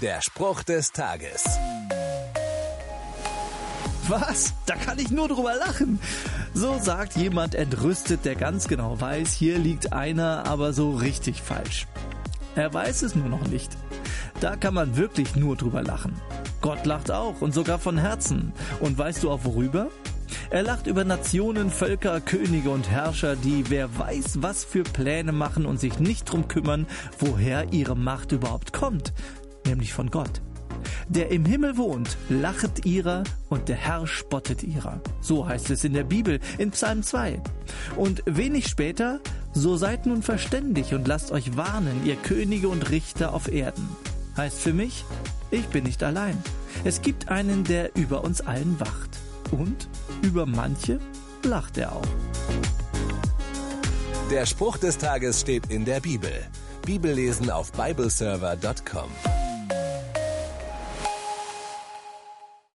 Der Spruch des Tages. Was? Da kann ich nur drüber lachen. So sagt jemand entrüstet, der ganz genau weiß, hier liegt einer aber so richtig falsch. Er weiß es nur noch nicht. Da kann man wirklich nur drüber lachen. Gott lacht auch und sogar von Herzen. Und weißt du auch worüber? Er lacht über Nationen, Völker, Könige und Herrscher, die wer weiß was für Pläne machen und sich nicht drum kümmern, woher ihre Macht überhaupt kommt, nämlich von Gott. Der im Himmel wohnt, lachet ihrer und der Herr spottet ihrer. So heißt es in der Bibel in Psalm 2. Und wenig später, so seid nun verständig und lasst euch warnen, ihr Könige und Richter auf Erden. Heißt für mich, ich bin nicht allein. Es gibt einen, der über uns allen wacht. Und über manche lacht er auch. Der Spruch des Tages steht in der Bibel. Bibellesen auf bibleserver.com.